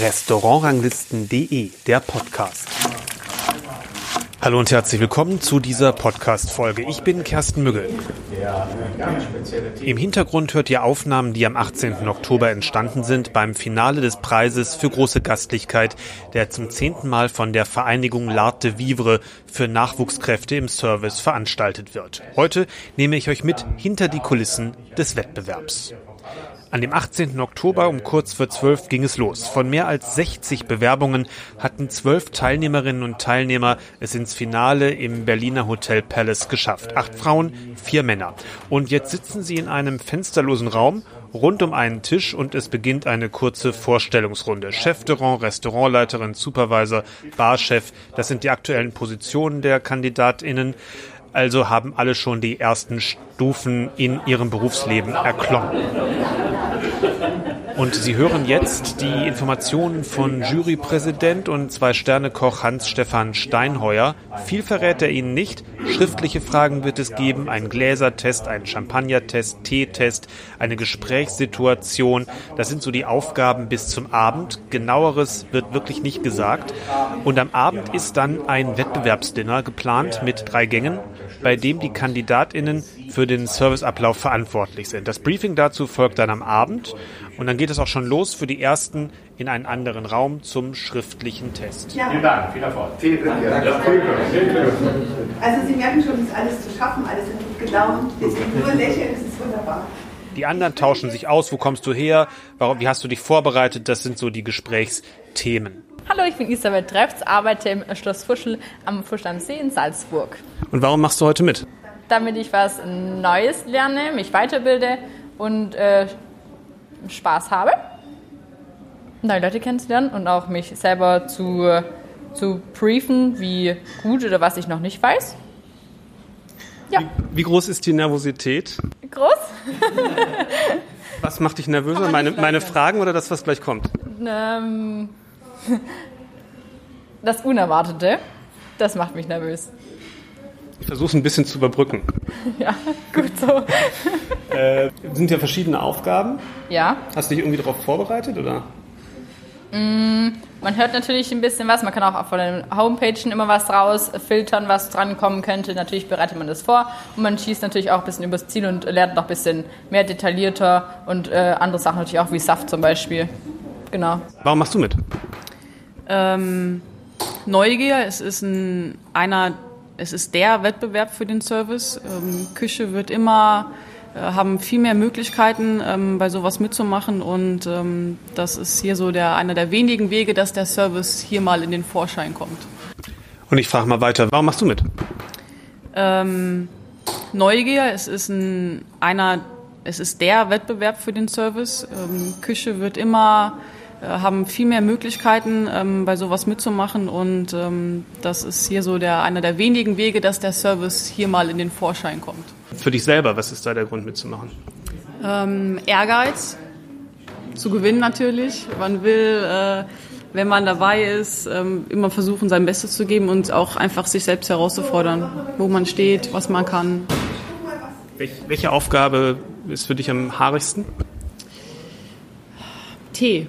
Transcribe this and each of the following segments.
Restaurantranglisten.de, der Podcast. Hallo und herzlich willkommen zu dieser Podcast-Folge. Ich bin Kersten Müggel. Im Hintergrund hört ihr Aufnahmen, die am 18. Oktober entstanden sind beim Finale des Preises für große Gastlichkeit, der zum zehnten Mal von der Vereinigung L'Art de Vivre für Nachwuchskräfte im Service veranstaltet wird. Heute nehme ich euch mit hinter die Kulissen des Wettbewerbs. An dem 18. Oktober um kurz vor zwölf ging es los. Von mehr als 60 Bewerbungen hatten zwölf Teilnehmerinnen und Teilnehmer es ins Finale im Berliner Hotel Palace geschafft. Acht Frauen, vier Männer. Und jetzt sitzen sie in einem fensterlosen Raum rund um einen Tisch und es beginnt eine kurze Vorstellungsrunde. Chef de Rang, Restaurantleiterin, Supervisor, Barchef, das sind die aktuellen Positionen der KandidatInnen also haben alle schon die ersten Stufen in ihrem Berufsleben erklommen. Und Sie hören jetzt die Informationen von Jurypräsident und Zwei-Sterne-Koch Hans-Stefan Steinheuer. Viel verrät er Ihnen nicht. Schriftliche Fragen wird es geben, einen Gläsertest, einen Champagnertest, Teetest, eine Gesprächssituation. Das sind so die Aufgaben bis zum Abend. Genaueres wird wirklich nicht gesagt. Und am Abend ist dann ein Wettbewerbsdinner geplant mit drei Gängen, bei dem die KandidatInnen für den Serviceablauf verantwortlich sind. Das Briefing dazu folgt dann am Abend und dann geht es auch schon los für die ersten in einen anderen Raum zum schriftlichen Test. Ja. Vielen Dank, viel Erfolg. Vielen Dank. Also Sie merken schon, es ist alles zu schaffen, alles sind gut gelaunt. Wir sind nur lächeln, es ist wunderbar. Die anderen tauschen sich aus. Wo kommst du her? Warum, wie hast du dich vorbereitet? Das sind so die Gesprächsthemen. Hallo, ich bin Isabel Treffs, arbeite im Schloss Fuschel am Fuschel am See in Salzburg. Und warum machst du heute mit? Damit ich was Neues lerne, mich weiterbilde und äh, Spaß habe, neue Leute kennenzulernen und auch mich selber zu, zu briefen, wie gut oder was ich noch nicht weiß. Ja. Wie, wie groß ist die Nervosität? Groß. was macht dich nervöser? Meine, meine Fragen oder das, was gleich kommt? Ähm, das Unerwartete, das macht mich nervös. Ich versuche es ein bisschen zu überbrücken. Ja, gut so. äh, sind ja verschiedene Aufgaben. Ja. Hast du dich irgendwie darauf vorbereitet oder? Mm, man hört natürlich ein bisschen was. Man kann auch von den Homepagen immer was rausfiltern, was drankommen könnte. Natürlich bereitet man das vor und man schießt natürlich auch ein bisschen übers Ziel und lernt noch ein bisschen mehr detaillierter und äh, andere Sachen natürlich auch wie Saft zum Beispiel. Genau. Warum machst du mit? Ähm, Neugier. Es ist ein, einer es ist der Wettbewerb für den Service. Ähm, Küche wird immer äh, haben viel mehr Möglichkeiten, ähm, bei sowas mitzumachen und ähm, das ist hier so der einer der wenigen Wege, dass der Service hier mal in den Vorschein kommt. Und ich frage mal weiter, warum machst du mit? Ähm, Neugier, es ist ein, einer, es ist der Wettbewerb für den Service. Ähm, Küche wird immer haben viel mehr Möglichkeiten, ähm, bei sowas mitzumachen und ähm, das ist hier so der, einer der wenigen Wege, dass der Service hier mal in den Vorschein kommt. Für dich selber, was ist da der Grund mitzumachen? Ähm, Ehrgeiz, zu gewinnen natürlich. Man will, äh, wenn man dabei ist, ähm, immer versuchen, sein Bestes zu geben und auch einfach sich selbst herauszufordern, wo man steht, was man kann. Welche Aufgabe ist für dich am haarigsten? Tee.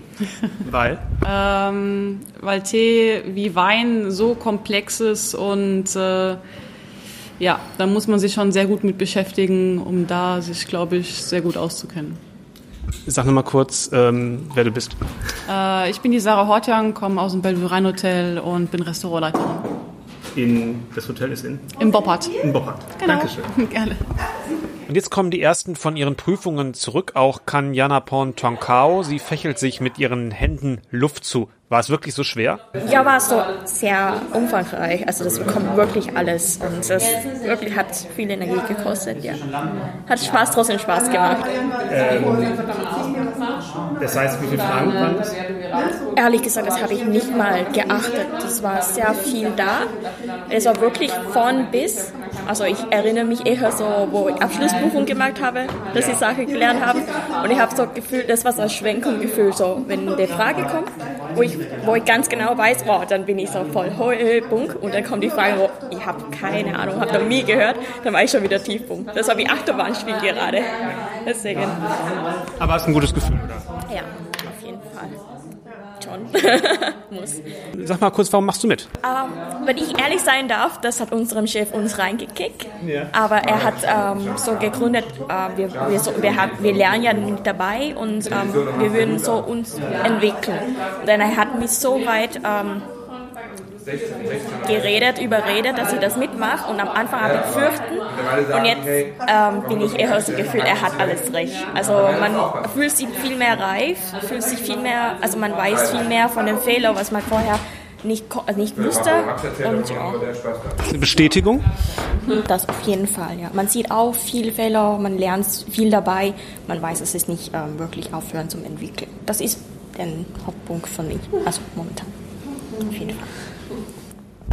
Weil? ähm, weil Tee wie Wein so komplex ist und äh, ja, da muss man sich schon sehr gut mit beschäftigen, um da sich, glaube ich, sehr gut auszukennen. Sag nochmal kurz, ähm, wer du bist. Äh, ich bin die Sarah Hortjang, komme aus dem Bellevue Rhein Hotel und bin Restaurantleiterin. In, das Hotel ist in? Im Boppard. In Boppard. Genau. Dankeschön. Gerne. Und jetzt kommen die ersten von ihren Prüfungen zurück. Auch kann Jana Porn Tonkao. Sie fächelt sich mit ihren Händen Luft zu. War es wirklich so schwer? Ja, war es so sehr umfangreich. Also das bekommt wirklich alles und das wirklich hat viel Energie gekostet. Ja, hat Spaß trotzdem Spaß gemacht. Ähm, das heißt, wie viele Fragen waren es? Ehrlich gesagt, das habe ich nicht mal geachtet. Das war sehr viel da. Es war wirklich von bis. Also ich erinnere mich eher so, wo ich Abschlussprüfung gemacht habe, dass ich Sachen gelernt habe. Und ich habe so gefühlt, das war so ein Schwenkungsgefühl, so wenn eine Frage kommt, wo ich, wo ich ganz genau weiß, oh, dann bin ich so voll Heulbunk und dann kommt die Frage, wo ich habe keine Ahnung, habe noch nie gehört, dann war ich schon wieder Tiefpunkt. Das war wie Achterbahnspiel gerade. Deswegen. Aber hast ein gutes Gefühl, oder? Ja. Schon. Muss. Sag mal kurz, warum machst du mit? Ähm, wenn ich ehrlich sein darf, das hat unserem Chef uns reingekickt. Aber er hat ähm, so gegründet, äh, wir, wir, so, wir, haben, wir lernen ja nicht dabei und ähm, wir würden so uns entwickeln. Denn er hat mich so weit ähm, geredet, überredet, dass ich das mitmache. Und am Anfang habe ich fürchten. Und jetzt ähm, bin ich eher so Gefühl, er hat alles recht. Also man fühlt sich viel mehr reif, fühlt sich viel mehr, also man weiß viel mehr von den Fehlern, was man vorher nicht, ko- nicht wusste. Und ja, Eine Bestätigung? das auf jeden Fall. Ja. Man sieht auch viele Fehler, man lernt viel dabei. Man weiß, es ist nicht ähm, wirklich aufhören zum Entwickeln. Das ist der Hauptpunkt von mich, also momentan. Auf jeden Fall.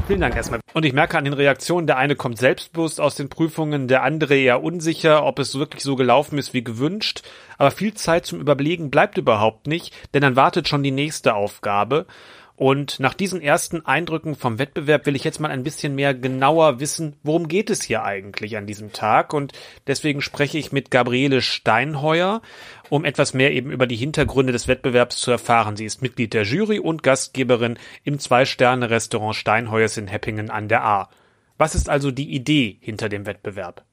Vielen Dank erstmal. Und ich merke an den Reaktionen, der eine kommt selbstbewusst aus den Prüfungen, der andere eher unsicher, ob es wirklich so gelaufen ist wie gewünscht. Aber viel Zeit zum Überlegen bleibt überhaupt nicht, denn dann wartet schon die nächste Aufgabe. Und nach diesen ersten Eindrücken vom Wettbewerb will ich jetzt mal ein bisschen mehr genauer wissen, worum geht es hier eigentlich an diesem Tag. Und deswegen spreche ich mit Gabriele Steinheuer, um etwas mehr eben über die Hintergründe des Wettbewerbs zu erfahren. Sie ist Mitglied der Jury und Gastgeberin im Zwei-Sterne-Restaurant Steinheuers in Heppingen an der Ahr. Was ist also die Idee hinter dem Wettbewerb?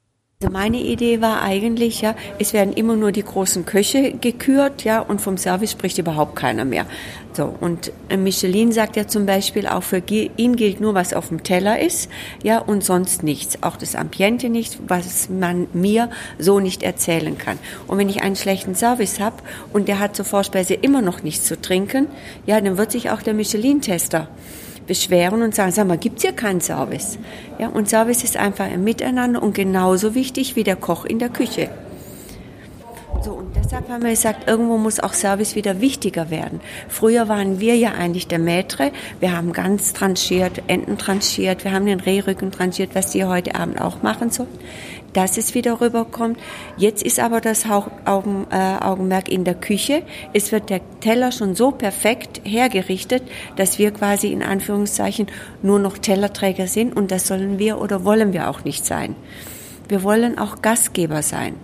Also meine Idee war eigentlich, ja, es werden immer nur die großen Köche gekürt, ja, und vom Service spricht überhaupt keiner mehr. So, und äh, Michelin sagt ja zum Beispiel, auch für ihn gilt nur, was auf dem Teller ist, ja, und sonst nichts. Auch das Ambiente nicht, was man mir so nicht erzählen kann. Und wenn ich einen schlechten Service habe und der hat zur Vorspeise immer noch nichts zu trinken, ja, dann wird sich auch der Michelin-Tester beschweren und sagen, sag mal, gibt's hier keinen Service? Ja, und Service ist einfach ein Miteinander und genauso wichtig wie der Koch in der Küche. So, und deshalb haben wir gesagt, irgendwo muss auch Service wieder wichtiger werden. Früher waren wir ja eigentlich der Maitre. Wir haben ganz tranchiert, Enten tranchiert, wir haben den Rehrücken tranchiert, was die heute Abend auch machen sollen. Dass es wieder rüberkommt. Jetzt ist aber das äh, Augenmerk in der Küche. Es wird der Teller schon so perfekt hergerichtet, dass wir quasi in Anführungszeichen nur noch Tellerträger sind und das sollen wir oder wollen wir auch nicht sein. Wir wollen auch Gastgeber sein.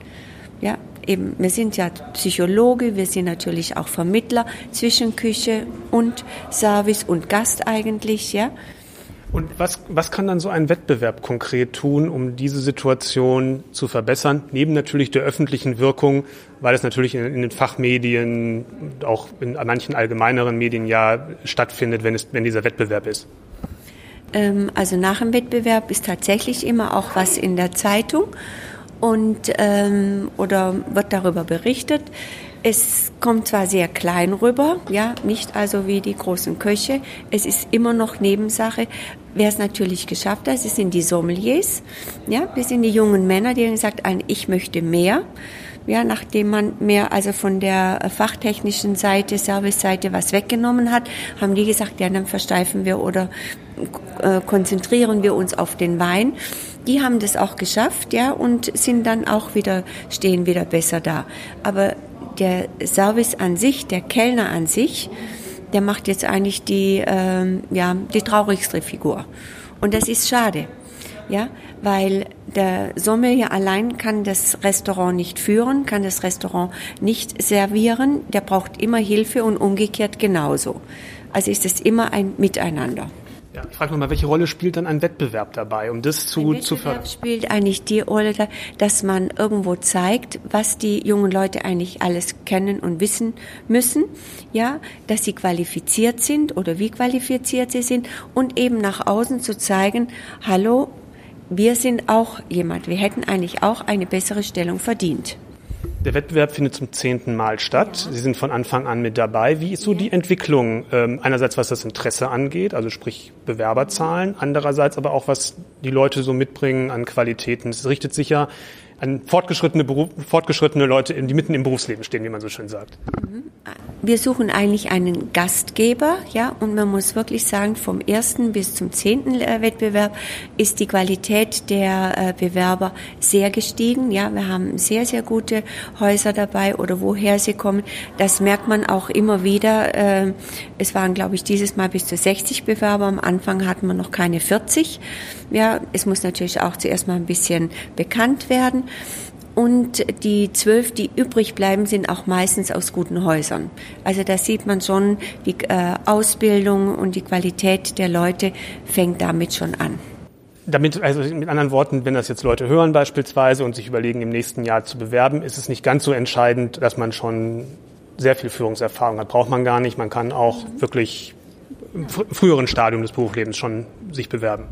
Ja, eben, wir sind ja Psychologe, wir sind natürlich auch Vermittler zwischen Küche und Service und Gast eigentlich, ja. Und was, was kann dann so ein Wettbewerb konkret tun, um diese Situation zu verbessern? Neben natürlich der öffentlichen Wirkung, weil es natürlich in, in den Fachmedien, auch in manchen allgemeineren Medien ja stattfindet, wenn, es, wenn dieser Wettbewerb ist. Ähm, also nach dem Wettbewerb ist tatsächlich immer auch was in der Zeitung und ähm, oder wird darüber berichtet. Es kommt zwar sehr klein rüber, ja, nicht also wie die großen Köche. Es ist immer noch Nebensache. Wer es natürlich geschafft hat, es sind die Sommeliers, ja, das sind die jungen Männer, die haben gesagt, ich möchte mehr. Ja, nachdem man mehr also von der fachtechnischen Seite, Service-Seite was weggenommen hat, haben die gesagt, ja, dann versteifen wir oder äh, konzentrieren wir uns auf den Wein. Die haben das auch geschafft, ja, und sind dann auch wieder, stehen wieder besser da. Aber der Service an sich, der Kellner an sich, der macht jetzt eigentlich die, ähm, ja, die traurigste Figur. Und das ist schade, ja, weil der Sommelier allein kann das Restaurant nicht führen, kann das Restaurant nicht servieren. Der braucht immer Hilfe und umgekehrt genauso. Also ist es immer ein Miteinander. Ja, ich frage mal, welche Rolle spielt dann ein Wettbewerb dabei, um das zu, Ein zu fördern? Wettbewerb spielt eigentlich die Rolle, da- dass man irgendwo zeigt, was die jungen Leute eigentlich alles kennen und wissen müssen, ja, dass sie qualifiziert sind oder wie qualifiziert sie sind und eben nach außen zu zeigen, hallo, wir sind auch jemand, wir hätten eigentlich auch eine bessere Stellung verdient. Der Wettbewerb findet zum zehnten Mal statt. Sie sind von Anfang an mit dabei. Wie ist so die Entwicklung? Ähm, einerseits was das Interesse angeht, also sprich Bewerberzahlen, andererseits aber auch was die Leute so mitbringen an Qualitäten. Es richtet sich ja an fortgeschrittene, fortgeschrittene Leute, die mitten im Berufsleben stehen, wie man so schön sagt. Wir suchen eigentlich einen Gastgeber, ja, und man muss wirklich sagen, vom ersten bis zum zehnten äh, Wettbewerb ist die Qualität der äh, Bewerber sehr gestiegen. Ja, wir haben sehr, sehr gute Häuser dabei oder woher sie kommen. Das merkt man auch immer wieder. Äh, Es waren, glaube ich, dieses Mal bis zu 60 Bewerber. Am Anfang hatten wir noch keine 40. Ja, es muss natürlich auch zuerst mal ein bisschen bekannt werden. Und die zwölf, die übrig bleiben, sind auch meistens aus guten Häusern. Also da sieht man schon, die äh, Ausbildung und die Qualität der Leute fängt damit schon an. Damit, also mit anderen Worten, wenn das jetzt Leute hören beispielsweise und sich überlegen, im nächsten Jahr zu bewerben, ist es nicht ganz so entscheidend, dass man schon sehr viel Führungserfahrung hat. Braucht man gar nicht. Man kann auch wirklich im früheren Stadium des Berufslebens schon sich bewerben.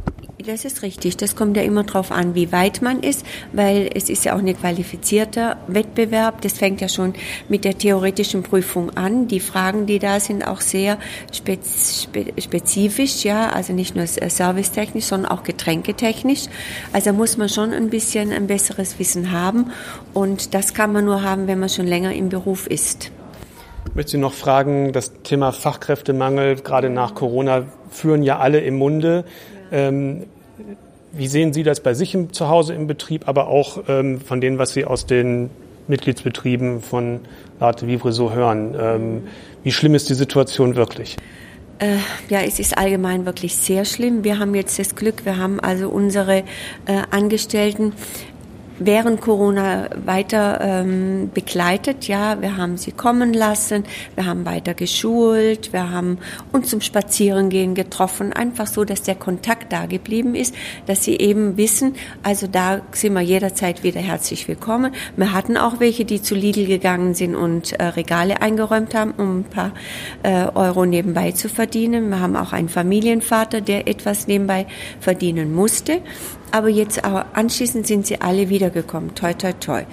Das ist richtig. Das kommt ja immer darauf an, wie weit man ist, weil es ist ja auch ein qualifizierter Wettbewerb. Das fängt ja schon mit der theoretischen Prüfung an. Die Fragen, die da sind, auch sehr spezifisch, ja, also nicht nur servicetechnisch, sondern auch getränketechnisch. Also muss man schon ein bisschen ein besseres Wissen haben und das kann man nur haben, wenn man schon länger im Beruf ist. Ich möchte Sie noch fragen, das Thema Fachkräftemangel, gerade nach Corona, führen ja alle im Munde. Ähm, wie sehen Sie das bei sich im, zu Hause im Betrieb, aber auch ähm, von dem, was Sie aus den Mitgliedsbetrieben von Late Vivre so hören? Ähm, wie schlimm ist die Situation wirklich? Äh, ja, es ist allgemein wirklich sehr schlimm. Wir haben jetzt das Glück, wir haben also unsere äh, Angestellten während Corona weiter ähm, begleitet. Ja, wir haben sie kommen lassen, wir haben weiter geschult, wir haben uns zum Spazierengehen getroffen, einfach so, dass der Kontakt da geblieben ist, dass sie eben wissen, also da sind wir jederzeit wieder herzlich willkommen. Wir hatten auch welche, die zu Lidl gegangen sind und äh, Regale eingeräumt haben, um ein paar äh, Euro nebenbei zu verdienen. Wir haben auch einen Familienvater, der etwas nebenbei verdienen musste. Aber jetzt aber anschließend sind sie alle wiedergekommen. Toi, toi, toi.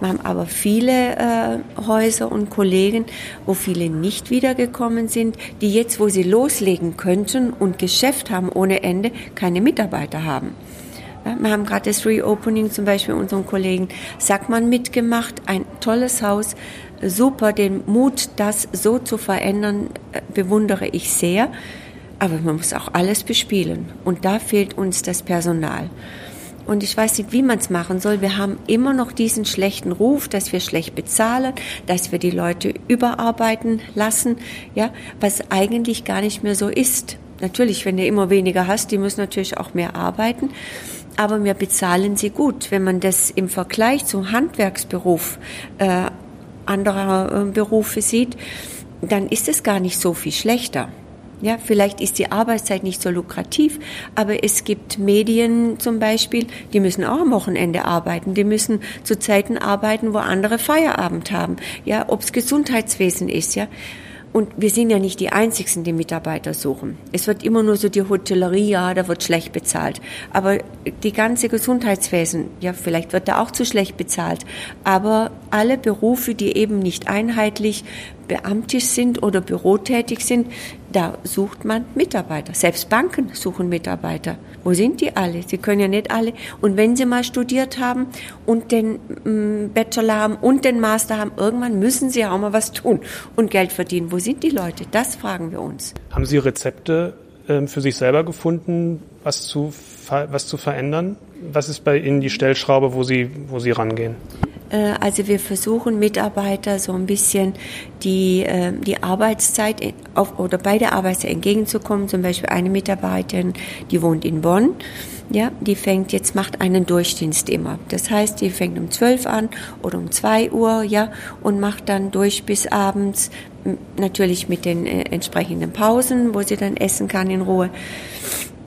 Wir haben aber viele äh, Häuser und Kollegen, wo viele nicht wiedergekommen sind, die jetzt, wo sie loslegen könnten und Geschäft haben ohne Ende, keine Mitarbeiter haben. Wir haben gerade das Reopening zum Beispiel unseren Kollegen Sackmann mitgemacht. Ein tolles Haus. Super, den Mut, das so zu verändern, äh, bewundere ich sehr. Aber man muss auch alles bespielen. Und da fehlt uns das Personal. Und ich weiß nicht, wie man es machen soll. Wir haben immer noch diesen schlechten Ruf, dass wir schlecht bezahlen, dass wir die Leute überarbeiten lassen, ja, was eigentlich gar nicht mehr so ist. Natürlich, wenn du immer weniger hast, die müssen natürlich auch mehr arbeiten. Aber wir bezahlen sie gut. Wenn man das im Vergleich zum Handwerksberuf äh, anderer äh, Berufe sieht, dann ist es gar nicht so viel schlechter. Ja, vielleicht ist die Arbeitszeit nicht so lukrativ, aber es gibt Medien zum Beispiel, die müssen auch am Wochenende arbeiten, die müssen zu Zeiten arbeiten, wo andere Feierabend haben. Ja, ob's Gesundheitswesen ist, ja. Und wir sind ja nicht die Einzigen, die Mitarbeiter suchen. Es wird immer nur so die Hotellerie, ja, da wird schlecht bezahlt. Aber die ganze Gesundheitswesen, ja, vielleicht wird da auch zu schlecht bezahlt. Aber alle Berufe, die eben nicht einheitlich beamtisch sind oder bürotätig sind, da sucht man Mitarbeiter. Selbst Banken suchen Mitarbeiter. Wo sind die alle? Sie können ja nicht alle. Und wenn sie mal studiert haben und den mm, Bachelor haben und den Master haben, irgendwann müssen sie auch mal was tun und Geld verdienen. Wo sind die Leute? Das fragen wir uns. Haben Sie Rezepte ähm, für sich selber gefunden, was zu, was zu verändern? Was ist bei Ihnen die Stellschraube, wo Sie, wo Sie rangehen? Äh, also wir versuchen Mitarbeiter so ein bisschen die, äh, die Arbeitszeit auf, oder bei der Arbeitszeit entgegenzukommen. Zum Beispiel eine Mitarbeiterin, die wohnt in Bonn. Ja, die fängt jetzt, macht einen Durchdienst immer. Das heißt, die fängt um 12 an oder um 2 Uhr, ja, und macht dann durch bis abends, natürlich mit den äh, entsprechenden Pausen, wo sie dann essen kann in Ruhe.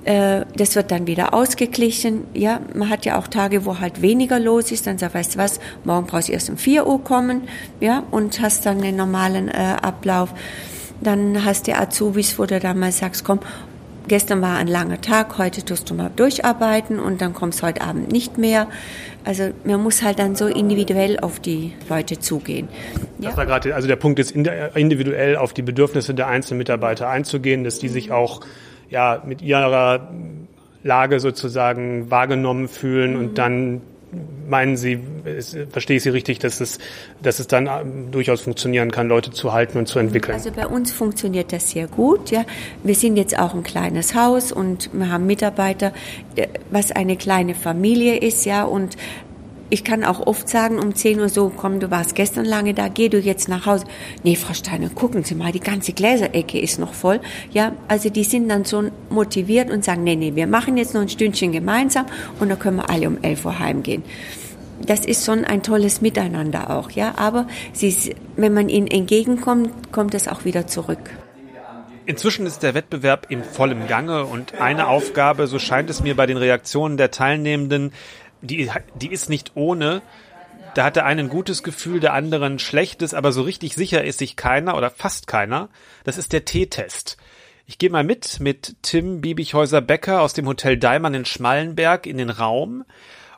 Äh, das wird dann wieder ausgeglichen. Ja, man hat ja auch Tage, wo halt weniger los ist. Dann sagt, weißt du was, morgen brauchst du erst um 4 Uhr kommen, ja, und hast dann den normalen äh, Ablauf. Dann hast du Azubis, wo du dann mal sagst, komm, gestern war ein langer Tag, heute tust du mal durcharbeiten und dann kommst heute Abend nicht mehr. Also man muss halt dann so individuell auf die Leute zugehen. Ja. Das war gerade, also der Punkt ist individuell auf die Bedürfnisse der einzelnen Mitarbeiter einzugehen, dass die sich auch ja, mit ihrer Lage sozusagen wahrgenommen fühlen mhm. und dann meinen Sie, verstehe ich Sie richtig, dass es, dass es dann ähm, durchaus funktionieren kann, Leute zu halten und zu entwickeln? Also bei uns funktioniert das sehr gut. Ja, wir sind jetzt auch ein kleines Haus und wir haben Mitarbeiter, äh, was eine kleine Familie ist, ja, und ich kann auch oft sagen, um 10 Uhr so, komm, du warst gestern lange da, geh du jetzt nach Hause. Nee, Frau Steiner, gucken Sie mal, die ganze Gläserecke ist noch voll. Ja, also die sind dann so motiviert und sagen, nee, nee, wir machen jetzt noch ein Stündchen gemeinsam und dann können wir alle um 11 Uhr heimgehen. das ist schon ein tolles Miteinander auch, ja. Aber sie, wenn man ihnen entgegenkommt, kommt es auch wieder zurück. Inzwischen ist der Wettbewerb in vollem Gange und eine Aufgabe, so scheint es mir bei den Reaktionen der Teilnehmenden, die, die ist nicht ohne. Da hat der eine ein gutes Gefühl, der andere ein schlechtes, aber so richtig sicher ist sich keiner oder fast keiner. Das ist der T-Test. Ich gehe mal mit mit Tim Biebichhäuser-Becker aus dem Hotel Daimann in Schmallenberg in den Raum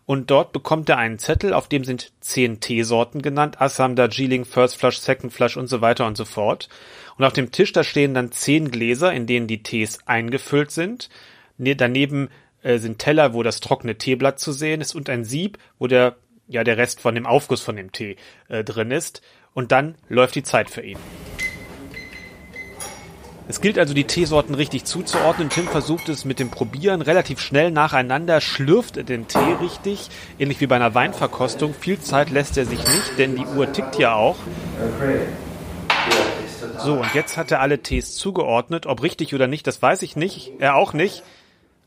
und dort bekommt er einen Zettel, auf dem sind zehn Teesorten genannt, Assam, Darjeeling, First Flush, Second Flush und so weiter und so fort. Und auf dem Tisch, da stehen dann zehn Gläser, in denen die Tees eingefüllt sind. Ne, daneben äh, sind Teller, wo das trockene Teeblatt zu sehen ist und ein Sieb, wo der, ja, der Rest von dem Aufguss von dem Tee äh, drin ist. Und dann läuft die Zeit für ihn. Es gilt also, die Teesorten richtig zuzuordnen. Tim versucht es mit dem Probieren relativ schnell nacheinander, schlürft den Tee richtig, ähnlich wie bei einer Weinverkostung. Viel Zeit lässt er sich nicht, denn die Uhr tickt ja auch. So, und jetzt hat er alle Tees zugeordnet. Ob richtig oder nicht, das weiß ich nicht. Er auch nicht.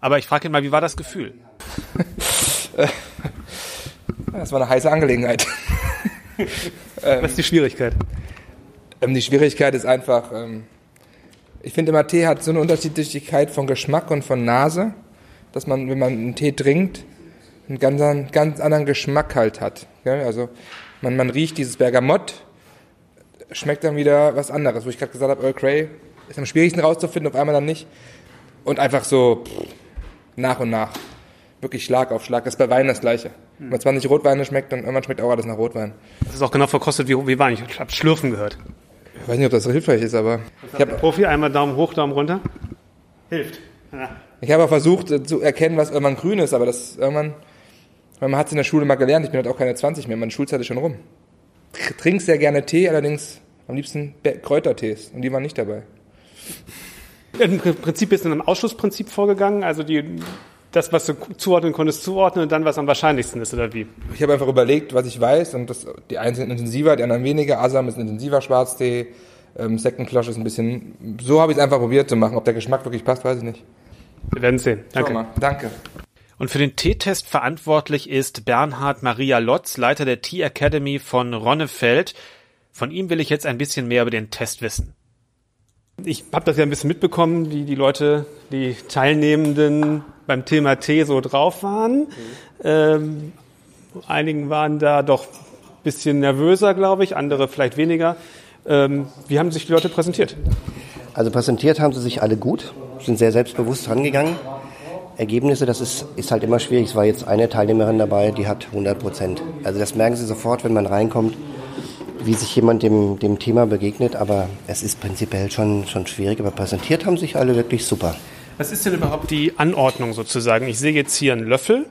Aber ich frage ihn mal, wie war das Gefühl? Das war eine heiße Angelegenheit. Was ist die Schwierigkeit? Ähm, die Schwierigkeit ist einfach, ähm, ich finde immer, Tee hat so eine Unterschiedlichkeit von Geschmack und von Nase, dass man, wenn man einen Tee trinkt, einen ganz, ganz anderen Geschmack halt hat. Also man, man riecht dieses Bergamott, schmeckt dann wieder was anderes. Wo ich gerade gesagt habe, Earl Grey ist am schwierigsten rauszufinden, auf einmal dann nicht. Und einfach so pff, nach und nach. Wirklich Schlag auf Schlag. Das ist bei Wein das Gleiche. Wenn man zwar nicht Rotweine schmeckt, dann irgendwann schmeckt auch alles nach Rotwein. Das ist auch genau verkostet wie, wie Wein. Ich habe Schlürfen gehört. Ich weiß nicht, ob das so hilfreich ist, aber. Ich habe Profi, einmal Daumen hoch, Daumen runter. Hilft. Ja. Ich habe auch versucht äh, zu erkennen, was irgendwann grün ist, aber das irgendwann, man hat es in der Schule mal gelernt, ich bin halt auch keine 20 mehr, meine Schulzeit ist schon rum. Ich trinke sehr gerne Tee, allerdings am liebsten Kräutertees und die waren nicht dabei. Im Prinzip bist du in einem Ausschlussprinzip vorgegangen, also die, das, was du zuordnen konntest, zuordnen und dann, was am wahrscheinlichsten ist, oder wie? Ich habe einfach überlegt, was ich weiß und das, die einen sind intensiver, die anderen weniger. Asam ist ein intensiver Schwarztee, ähm, Second Flush ist ein bisschen, so habe ich es einfach probiert zu machen. Ob der Geschmack wirklich passt, weiß ich nicht. Wir werden sehen. Danke. Danke. Und für den Teetest verantwortlich ist Bernhard Maria Lotz, Leiter der Tea Academy von Ronnefeld. Von ihm will ich jetzt ein bisschen mehr über den Test wissen. Ich habe das ja ein bisschen mitbekommen, wie die Leute, die Teilnehmenden beim Thema Tee so drauf waren. Mhm. Ähm, einigen waren da doch ein bisschen nervöser, glaube ich, andere vielleicht weniger. Ähm, wie haben sich die Leute präsentiert? Also präsentiert haben sie sich alle gut, sind sehr selbstbewusst rangegangen. Ergebnisse, das ist, ist halt immer schwierig. Es war jetzt eine Teilnehmerin dabei, die hat 100 Prozent. Also das merken Sie sofort, wenn man reinkommt wie sich jemand dem, dem Thema begegnet, aber es ist prinzipiell schon, schon schwierig. Aber präsentiert haben sich alle wirklich super. Was ist denn überhaupt die Anordnung sozusagen? Ich sehe jetzt hier einen Löffel,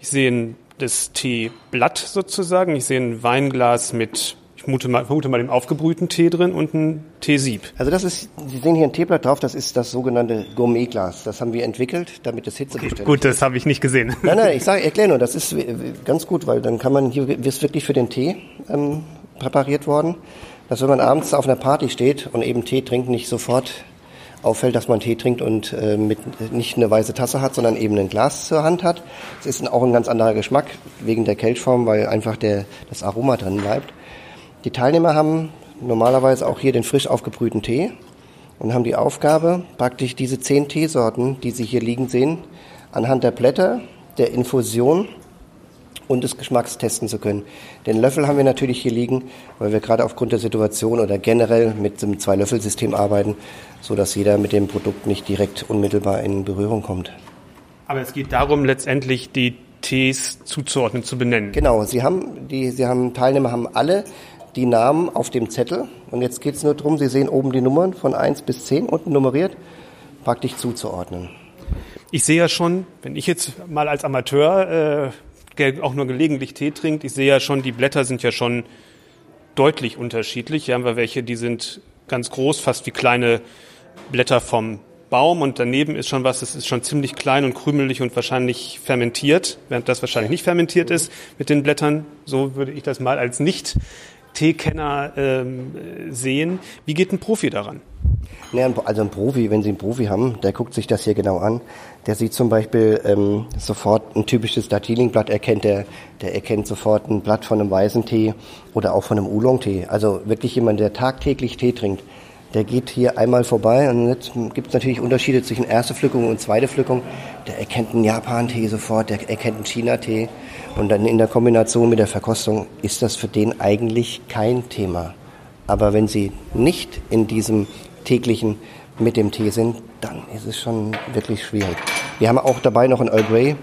ich sehe ein, das Teeblatt sozusagen, ich sehe ein Weinglas mit ich vermute mal, vermute mal den aufgebrühten Tee drin und ein Teesieb. Also das ist, Sie sehen hier ein Teeblatt drauf, das ist das sogenannte Gourmetglas. Das haben wir entwickelt, damit das Hitze okay, Gut, das habe ich nicht gesehen. Nein, nein, ich sage, erkläre nur, das ist ganz gut, weil dann kann man, hier ist wirklich für den Tee ähm, präpariert worden, dass wenn man abends auf einer Party steht und eben Tee trinkt, nicht sofort auffällt, dass man Tee trinkt und äh, mit, nicht eine weiße Tasse hat, sondern eben ein Glas zur Hand hat. Es ist auch ein ganz anderer Geschmack wegen der Kelchform, weil einfach der, das Aroma drin bleibt. Die Teilnehmer haben normalerweise auch hier den frisch aufgebrühten Tee und haben die Aufgabe, praktisch diese zehn Teesorten, die Sie hier liegen sehen, anhand der Blätter, der Infusion und des Geschmacks testen zu können. Den Löffel haben wir natürlich hier liegen, weil wir gerade aufgrund der Situation oder generell mit dem Zwei-Löffel-System arbeiten, so dass jeder mit dem Produkt nicht direkt unmittelbar in Berührung kommt. Aber es geht darum, letztendlich die Tees zuzuordnen, zu benennen. Genau, Sie haben, die, Sie haben, Teilnehmer haben alle die Namen auf dem Zettel und jetzt geht es nur darum, Sie sehen oben die Nummern von 1 bis 10 unten nummeriert, praktisch zuzuordnen. Ich sehe ja schon, wenn ich jetzt mal als Amateur äh, auch nur gelegentlich Tee trinkt, ich sehe ja schon, die Blätter sind ja schon deutlich unterschiedlich. Hier haben wir welche, die sind ganz groß, fast wie kleine Blätter vom Baum und daneben ist schon was, das ist schon ziemlich klein und krümelig und wahrscheinlich fermentiert, während das wahrscheinlich nicht fermentiert ist mit den Blättern. So würde ich das mal als Nicht-Teekenner ähm, sehen. Wie geht ein Profi daran? Nee, also ein Profi, wenn Sie einen Profi haben, der guckt sich das hier genau an. Der sieht zum Beispiel ähm, sofort ein typisches Darjeeling-Blatt erkennt, der, der erkennt sofort ein Blatt von einem weißen Tee oder auch von einem Oolong-Tee. Also wirklich jemand, der tagtäglich Tee trinkt, der geht hier einmal vorbei und jetzt gibt es natürlich Unterschiede zwischen erste Pflückung und zweite Pflückung. Der erkennt einen Japan-Tee sofort, der erkennt einen China-Tee und dann in der Kombination mit der Verkostung ist das für den eigentlich kein Thema. Aber wenn Sie nicht in diesem täglichen mit dem Tee sind, dann ist es schon wirklich schwierig. Wir haben auch dabei noch einen Earl Grey,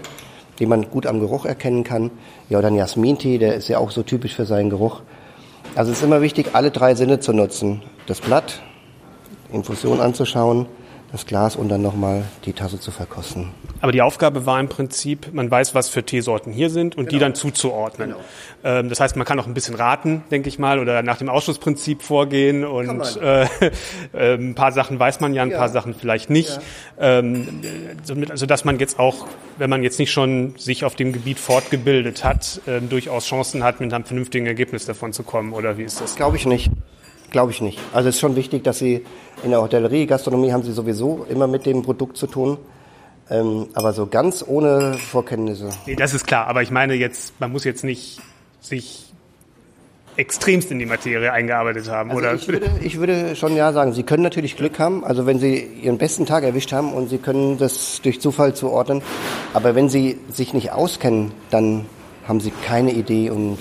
den man gut am Geruch erkennen kann. Ja, oder Jasmin-Tee, der ist ja auch so typisch für seinen Geruch. Also es ist immer wichtig, alle drei Sinne zu nutzen. Das Blatt, Infusion anzuschauen, das Glas und dann nochmal die Tasse zu verkosten. Aber die Aufgabe war im Prinzip, man weiß, was für Teesorten hier sind und genau. die dann zuzuordnen. Genau. Ähm, das heißt, man kann auch ein bisschen raten, denke ich mal, oder nach dem Ausschussprinzip vorgehen und äh, äh, ein paar Sachen weiß man ja, ein ja. paar Sachen vielleicht nicht. Ja. Ähm, somit, also dass man jetzt auch, wenn man jetzt nicht schon sich auf dem Gebiet fortgebildet hat, äh, durchaus Chancen hat, mit einem vernünftigen Ergebnis davon zu kommen, oder wie ist das? Glaube ich nicht. Glaube ich nicht. Also es ist schon wichtig, dass Sie in der Hotellerie, Gastronomie haben Sie sowieso immer mit dem Produkt zu tun. Ähm, aber so ganz ohne Vorkenntnisse. Nee, das ist klar. Aber ich meine jetzt, man muss jetzt nicht sich extremst in die Materie eingearbeitet haben, also oder? Ich würde, ich würde schon ja sagen, Sie können natürlich Glück haben, also wenn Sie Ihren besten Tag erwischt haben und Sie können das durch Zufall zuordnen, aber wenn Sie sich nicht auskennen, dann haben Sie keine Idee und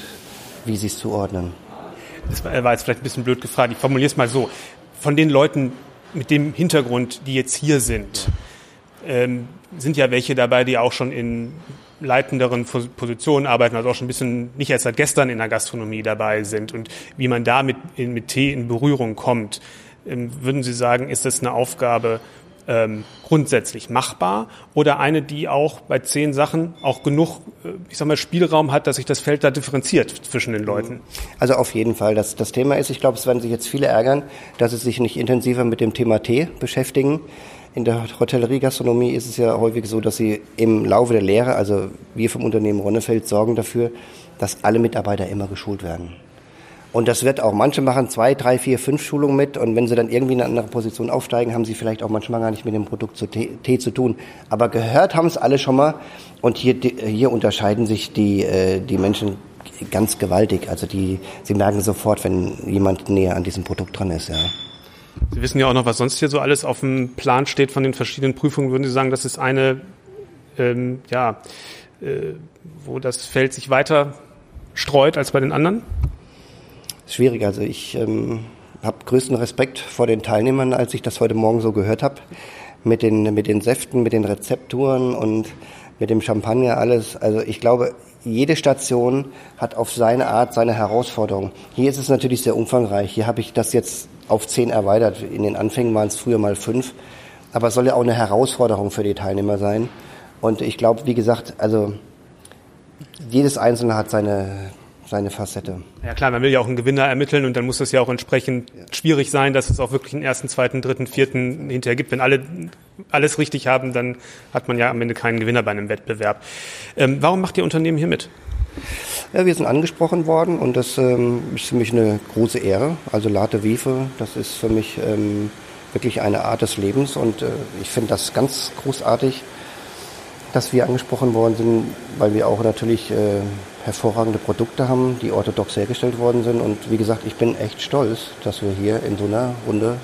wie Sie es zuordnen das war jetzt vielleicht ein bisschen blöd gefragt, ich formuliere es mal so, von den Leuten mit dem Hintergrund, die jetzt hier sind, ähm, sind ja welche dabei, die auch schon in leitenderen Positionen arbeiten, also auch schon ein bisschen nicht erst seit gestern in der Gastronomie dabei sind und wie man da mit, mit Tee in Berührung kommt. Ähm, würden Sie sagen, ist das eine Aufgabe ähm, grundsätzlich machbar oder eine, die auch bei zehn Sachen auch genug, äh, ich sag mal, Spielraum hat, dass sich das Feld da differenziert zwischen den Leuten? Also auf jeden Fall. Das, das Thema ist, ich glaube, es werden sich jetzt viele ärgern, dass sie sich nicht intensiver mit dem Thema Tee beschäftigen. In der Hotellerie-Gastronomie ist es ja häufig so, dass sie im Laufe der Lehre, also wir vom Unternehmen Ronnefeld, sorgen dafür, dass alle Mitarbeiter immer geschult werden. Und das wird auch, manche machen zwei, drei, vier, fünf Schulungen mit und wenn sie dann irgendwie in eine andere Position aufsteigen, haben sie vielleicht auch manchmal gar nicht mit dem Produkt zu Tee, zu tun. Aber gehört haben es alle schon mal und hier, hier unterscheiden sich die, äh, die Menschen ganz gewaltig. Also die, sie merken sofort, wenn jemand näher an diesem Produkt dran ist, ja. Sie wissen ja auch noch, was sonst hier so alles auf dem Plan steht von den verschiedenen Prüfungen. Würden Sie sagen, das ist eine, ähm, ja, äh, wo das Feld sich weiter streut als bei den anderen? Schwierig. Also ich ähm, habe größten Respekt vor den Teilnehmern, als ich das heute Morgen so gehört habe. Mit den, mit den Säften, mit den Rezepturen und mit dem Champagner, alles. Also ich glaube, jede Station hat auf seine Art seine Herausforderung. Hier ist es natürlich sehr umfangreich. Hier habe ich das jetzt auf zehn erweitert. In den Anfängen waren es früher mal fünf. Aber es soll ja auch eine Herausforderung für die Teilnehmer sein. Und ich glaube, wie gesagt, also jedes Einzelne hat seine, seine Facette. Ja klar, man will ja auch einen Gewinner ermitteln und dann muss das ja auch entsprechend ja. schwierig sein, dass es auch wirklich einen ersten, zweiten, dritten, vierten hinterher gibt. Wenn alle alles richtig haben, dann hat man ja am Ende keinen Gewinner bei einem Wettbewerb. Ähm, warum macht Ihr Unternehmen hier mit? Ja, wir sind angesprochen worden und das ähm, ist für mich eine große Ehre. Also Late Wiefe, das ist für mich ähm, wirklich eine Art des Lebens und äh, ich finde das ganz großartig, dass wir angesprochen worden sind, weil wir auch natürlich äh, hervorragende Produkte haben, die orthodox hergestellt worden sind. Und wie gesagt, ich bin echt stolz, dass wir hier in so einer Runde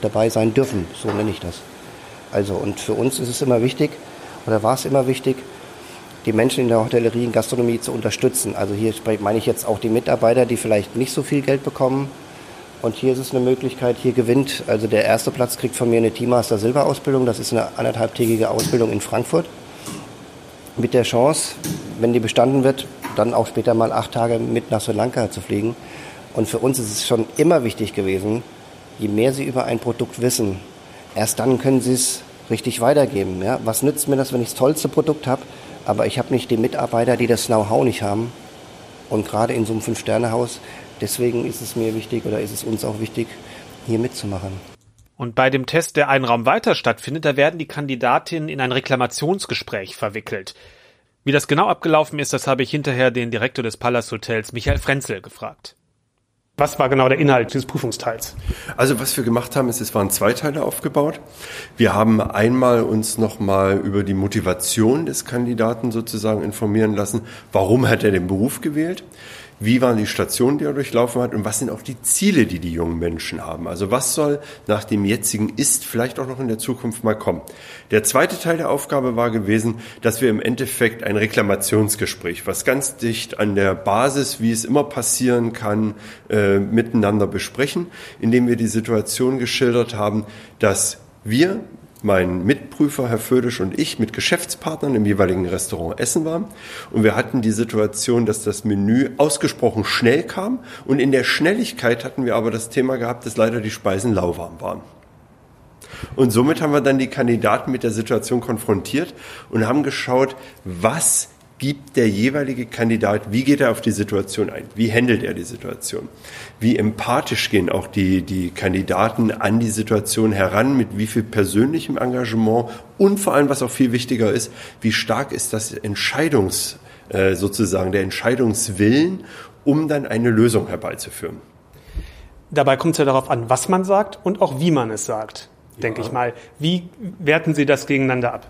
dabei sein dürfen. So nenne ich das. Also, und für uns ist es immer wichtig, oder war es immer wichtig, die Menschen in der Hotellerie und Gastronomie zu unterstützen. Also hier meine ich jetzt auch die Mitarbeiter, die vielleicht nicht so viel Geld bekommen. Und hier ist es eine Möglichkeit, hier gewinnt, also der erste Platz kriegt von mir eine Teammaster Silberausbildung. Das ist eine anderthalbtägige Ausbildung in Frankfurt. Mit der Chance, wenn die bestanden wird, dann auch später mal acht Tage mit nach Sri Lanka zu fliegen. Und für uns ist es schon immer wichtig gewesen, je mehr Sie über ein Produkt wissen, erst dann können Sie es richtig weitergeben. Ja? Was nützt mir das, wenn ich das tollste Produkt habe, aber ich habe nicht die Mitarbeiter, die das Know-how nicht haben. Und gerade in so einem Fünf-Sterne-Haus, deswegen ist es mir wichtig oder ist es uns auch wichtig, hier mitzumachen. Und bei dem Test, der einen Raum weiter stattfindet, da werden die Kandidatinnen in ein Reklamationsgespräch verwickelt. Wie das genau abgelaufen ist, das habe ich hinterher den Direktor des Palace Hotels, Michael Frenzel, gefragt. Was war genau der Inhalt dieses Prüfungsteils? Also was wir gemacht haben, ist, es waren zwei Teile aufgebaut. Wir haben einmal uns nochmal über die Motivation des Kandidaten sozusagen informieren lassen. Warum hat er den Beruf gewählt? Wie waren die Stationen, die er durchlaufen hat und was sind auch die Ziele, die die jungen Menschen haben. Also was soll nach dem jetzigen Ist vielleicht auch noch in der Zukunft mal kommen. Der zweite Teil der Aufgabe war gewesen, dass wir im Endeffekt ein Reklamationsgespräch, was ganz dicht an der Basis, wie es immer passieren kann, äh, miteinander besprechen, indem wir die Situation geschildert haben, dass wir mein Mitprüfer, Herr Födisch und ich mit Geschäftspartnern im jeweiligen Restaurant essen waren. Und wir hatten die Situation, dass das Menü ausgesprochen schnell kam. Und in der Schnelligkeit hatten wir aber das Thema gehabt, dass leider die Speisen lauwarm waren. Und somit haben wir dann die Kandidaten mit der Situation konfrontiert und haben geschaut, was gibt der jeweilige Kandidat, wie geht er auf die Situation ein? Wie handelt er die Situation? Wie empathisch gehen auch die, die Kandidaten an die Situation heran, mit wie viel persönlichem Engagement und vor allem, was auch viel wichtiger ist, wie stark ist das Entscheidungs, äh, sozusagen der Entscheidungswillen, um dann eine Lösung herbeizuführen. Dabei kommt es ja darauf an, was man sagt und auch wie man es sagt, ja. denke ich mal. Wie werten Sie das gegeneinander ab?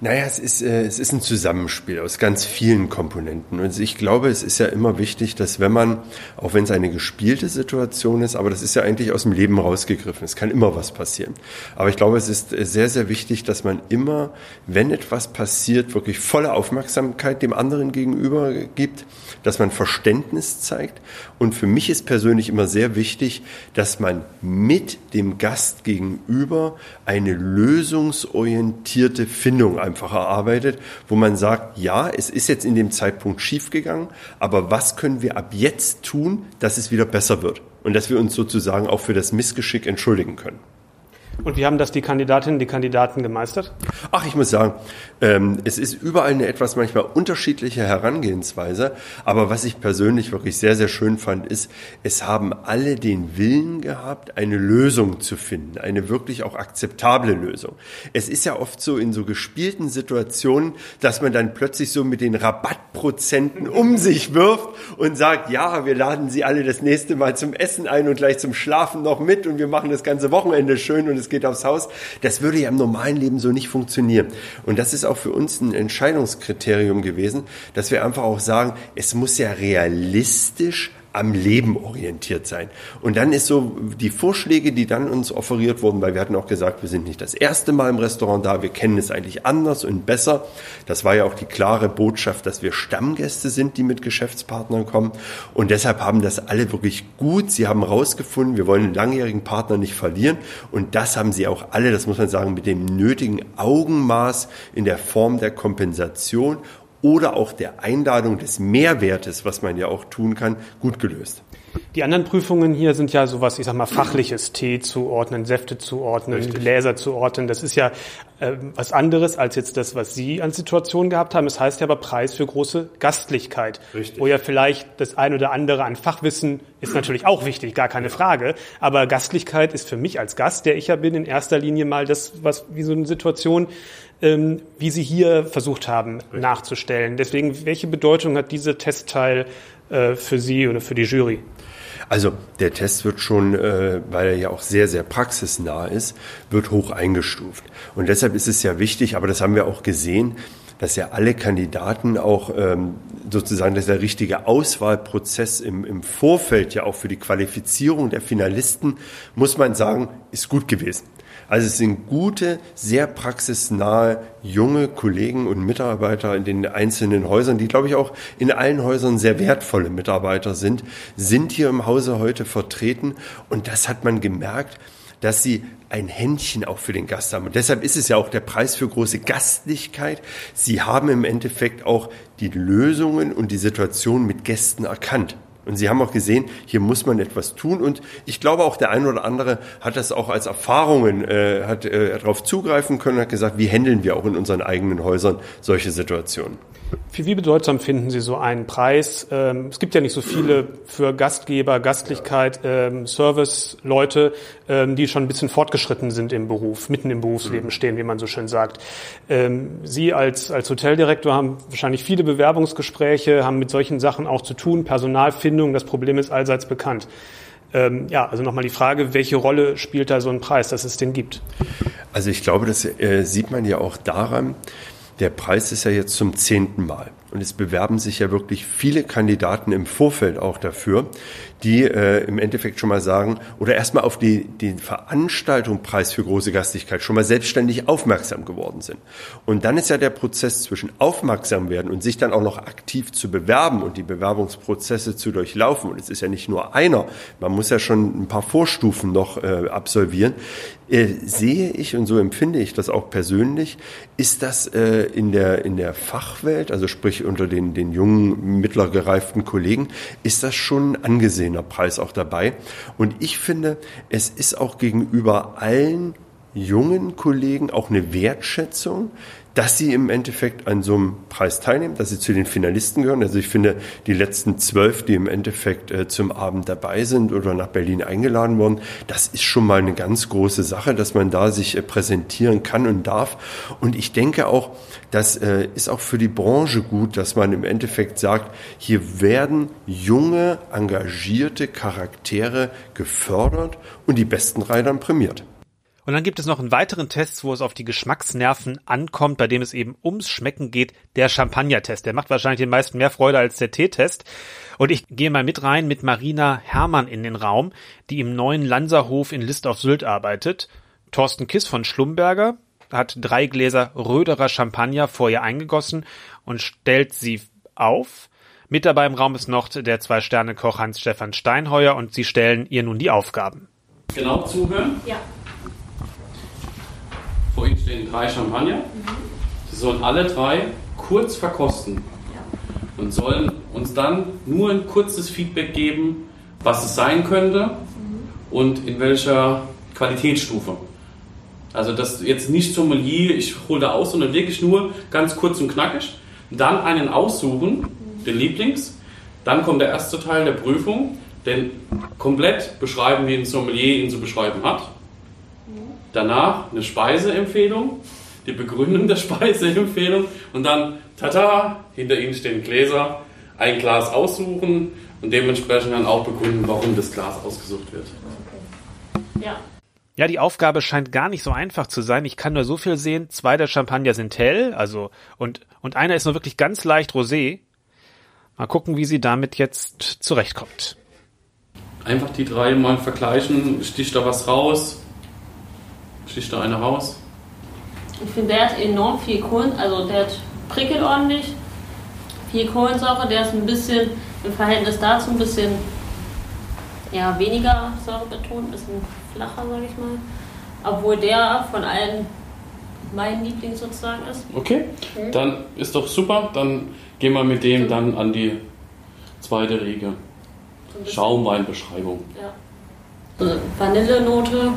Naja, es ist, äh, es ist ein Zusammenspiel aus ganz vielen Komponenten. Und ich glaube, es ist ja immer wichtig, dass wenn man, auch wenn es eine gespielte Situation ist, aber das ist ja eigentlich aus dem Leben rausgegriffen, es kann immer was passieren. Aber ich glaube, es ist sehr, sehr wichtig, dass man immer, wenn etwas passiert, wirklich volle Aufmerksamkeit dem anderen gegenüber gibt, dass man Verständnis zeigt. Und für mich ist persönlich immer sehr wichtig, dass man mit dem Gast gegenüber eine lösungsorientierte Findung einfach erarbeitet, wo man sagt, ja, es ist jetzt in dem Zeitpunkt schiefgegangen, aber was können wir ab jetzt tun, dass es wieder besser wird? Und dass wir uns sozusagen auch für das Missgeschick entschuldigen können. Und wie haben das die Kandidatinnen, die Kandidaten gemeistert? Ach, ich muss sagen, ähm, es ist überall eine etwas manchmal unterschiedliche Herangehensweise. Aber was ich persönlich wirklich sehr, sehr schön fand, ist, es haben alle den Willen gehabt, eine Lösung zu finden, eine wirklich auch akzeptable Lösung. Es ist ja oft so in so gespielten Situationen, dass man dann plötzlich so mit den Rabattprozenten um sich wirft und sagt, ja, wir laden Sie alle das nächste Mal zum Essen ein und gleich zum Schlafen noch mit und wir machen das ganze Wochenende schön und es geht aufs Haus. Das würde ja im normalen Leben so nicht funktionieren. Und das ist auch für uns ein Entscheidungskriterium gewesen, dass wir einfach auch sagen, es muss ja realistisch am Leben orientiert sein. Und dann ist so die Vorschläge, die dann uns offeriert wurden, weil wir hatten auch gesagt, wir sind nicht das erste Mal im Restaurant da, wir kennen es eigentlich anders und besser. Das war ja auch die klare Botschaft, dass wir Stammgäste sind, die mit Geschäftspartnern kommen. Und deshalb haben das alle wirklich gut. Sie haben rausgefunden, wir wollen einen langjährigen Partner nicht verlieren. Und das haben sie auch alle, das muss man sagen, mit dem nötigen Augenmaß in der Form der Kompensation oder auch der Einladung des Mehrwertes, was man ja auch tun kann, gut gelöst. Die anderen Prüfungen hier sind ja sowas, ich sag mal, fachliches Tee zuordnen, Säfte zuordnen, Richtig. Gläser zuordnen. Das ist ja äh, was anderes als jetzt das, was Sie an Situationen gehabt haben. Es das heißt ja aber Preis für große Gastlichkeit. Richtig. Wo ja vielleicht das ein oder andere an Fachwissen ist natürlich auch wichtig, gar keine Frage. Aber Gastlichkeit ist für mich als Gast, der ich ja bin, in erster Linie mal das, was wie so eine Situation, ähm, wie Sie hier versucht haben Richtig. nachzustellen. Deswegen, welche Bedeutung hat dieser Testteil äh, für Sie oder für die Jury? Also der Test wird schon, äh, weil er ja auch sehr, sehr praxisnah ist, wird hoch eingestuft. Und deshalb ist es ja wichtig, aber das haben wir auch gesehen, dass ja alle Kandidaten auch ähm, sozusagen, dass der richtige Auswahlprozess im, im Vorfeld ja auch für die Qualifizierung der Finalisten, muss man sagen, ist gut gewesen. Also es sind gute, sehr praxisnahe junge Kollegen und Mitarbeiter in den einzelnen Häusern, die, glaube ich, auch in allen Häusern sehr wertvolle Mitarbeiter sind, sind hier im Hause heute vertreten. Und das hat man gemerkt, dass sie ein Händchen auch für den Gast haben. Und deshalb ist es ja auch der Preis für große Gastlichkeit. Sie haben im Endeffekt auch die Lösungen und die Situation mit Gästen erkannt. Und Sie haben auch gesehen, hier muss man etwas tun. Und ich glaube auch der eine oder andere hat das auch als Erfahrungen, äh, hat äh, darauf zugreifen können, hat gesagt, wie handeln wir auch in unseren eigenen Häusern solche Situationen. Wie, wie bedeutsam finden Sie so einen Preis? Ähm, es gibt ja nicht so viele für Gastgeber, Gastlichkeit, ähm, Service-Leute, ähm, die schon ein bisschen fortgeschritten sind im Beruf, mitten im Berufsleben mhm. stehen, wie man so schön sagt. Ähm, Sie als, als Hoteldirektor haben wahrscheinlich viele Bewerbungsgespräche, haben mit solchen Sachen auch zu tun, Personal finden Preisfindung. Das Problem ist allseits bekannt. Ähm, ja, also nochmal die Frage, welche Rolle spielt da so ein Preis, dass es den gibt? Also ich glaube, das äh, sieht man ja auch daran, der Preis ist ja jetzt zum zehnten Mal. Und es bewerben sich ja wirklich viele Kandidaten im Vorfeld auch dafür, die äh, im Endeffekt schon mal sagen oder erstmal auf die, die Veranstaltung Preis für große Gastlichkeit schon mal selbstständig aufmerksam geworden sind. Und dann ist ja der Prozess zwischen aufmerksam werden und sich dann auch noch aktiv zu bewerben und die Bewerbungsprozesse zu durchlaufen. Und es ist ja nicht nur einer, man muss ja schon ein paar Vorstufen noch äh, absolvieren. Äh, sehe ich und so empfinde ich das auch persönlich, ist das äh, in, der, in der Fachwelt, also sprich unter den, den jungen, mittler gereiften Kollegen, ist das schon angesehener Preis auch dabei. Und ich finde, es ist auch gegenüber allen jungen Kollegen auch eine Wertschätzung, dass sie im Endeffekt an so einem Preis teilnehmen, dass sie zu den Finalisten gehören. Also ich finde, die letzten zwölf, die im Endeffekt äh, zum Abend dabei sind oder nach Berlin eingeladen wurden, das ist schon mal eine ganz große Sache, dass man da sich äh, präsentieren kann und darf. Und ich denke auch, das äh, ist auch für die Branche gut, dass man im Endeffekt sagt, hier werden junge, engagierte Charaktere gefördert und die besten Reitern prämiert. Und dann gibt es noch einen weiteren Test, wo es auf die Geschmacksnerven ankommt, bei dem es eben ums Schmecken geht, der Champagner-Test. Der macht wahrscheinlich den meisten mehr Freude als der Teetest. Und ich gehe mal mit rein mit Marina Hermann in den Raum, die im neuen Lanserhof in List auf Sylt arbeitet. Thorsten Kiss von Schlumberger hat drei Gläser Röderer Champagner vor ihr eingegossen und stellt sie auf. Mit dabei im Raum ist noch der Zwei-Sterne-Koch Hans-Stefan Steinheuer und sie stellen ihr nun die Aufgaben. Genau zuhören? Ja. Vor Ihnen stehen drei Champagner. Sie sollen alle drei kurz verkosten und sollen uns dann nur ein kurzes Feedback geben, was es sein könnte und in welcher Qualitätsstufe. Also das jetzt nicht Sommelier, ich hole da aus, sondern wirklich nur ganz kurz und knackig. Dann einen aussuchen, den Lieblings. Dann kommt der erste Teil der Prüfung, den komplett beschreiben, wie ein Sommelier ihn zu beschreiben hat. Danach eine Speiseempfehlung, die Begründung der Speiseempfehlung und dann, tata, hinter Ihnen stehen Gläser, ein Glas aussuchen und dementsprechend dann auch begründen, warum das Glas ausgesucht wird. Ja. Ja, die Aufgabe scheint gar nicht so einfach zu sein. Ich kann nur so viel sehen. Zwei der Champagner sind hell, also und und einer ist nur wirklich ganz leicht rosé. Mal gucken, wie sie damit jetzt zurechtkommt. Einfach die drei mal vergleichen, sticht da was raus, sticht da einer raus. Ich finde, der hat enorm viel Kohlen, also der hat prickelt ordentlich, viel Kohlensäure, der ist ein bisschen im Verhältnis dazu ein bisschen ja, weniger Säure betont, ein bisschen flacher, sage ich mal. Obwohl der von allen mein Liebling sozusagen ist. Okay, Mhm. dann ist doch super. Dann gehen wir mit dem dann an die zweite Riege. So Schaumweinbeschreibung. Ja. So eine Vanillenote.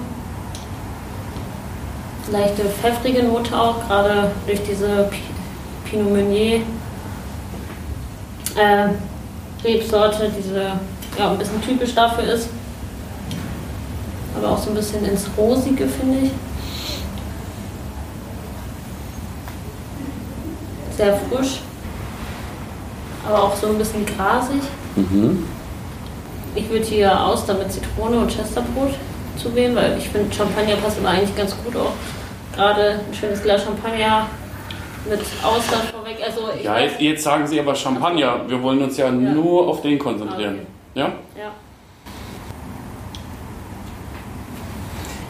Leichte pfeffrige Note auch, gerade durch diese Pi- Pinot Meunier äh, Rebsorte, diese ja, ein bisschen typisch dafür ist. Aber auch so ein bisschen ins Rosige, finde ich. Sehr frisch, aber auch so ein bisschen grasig. Mhm. Ich würde hier Austern mit Zitrone und Chesterbrot zuwählen, weil ich finde, Champagner passt immer eigentlich ganz gut auch. Gerade ein schönes Glas Champagner mit Austern vorweg. Also Ja, jetzt, jetzt sagen Sie aber Champagner. Wir wollen uns ja, nur auf den konzentrieren. Ja? ja.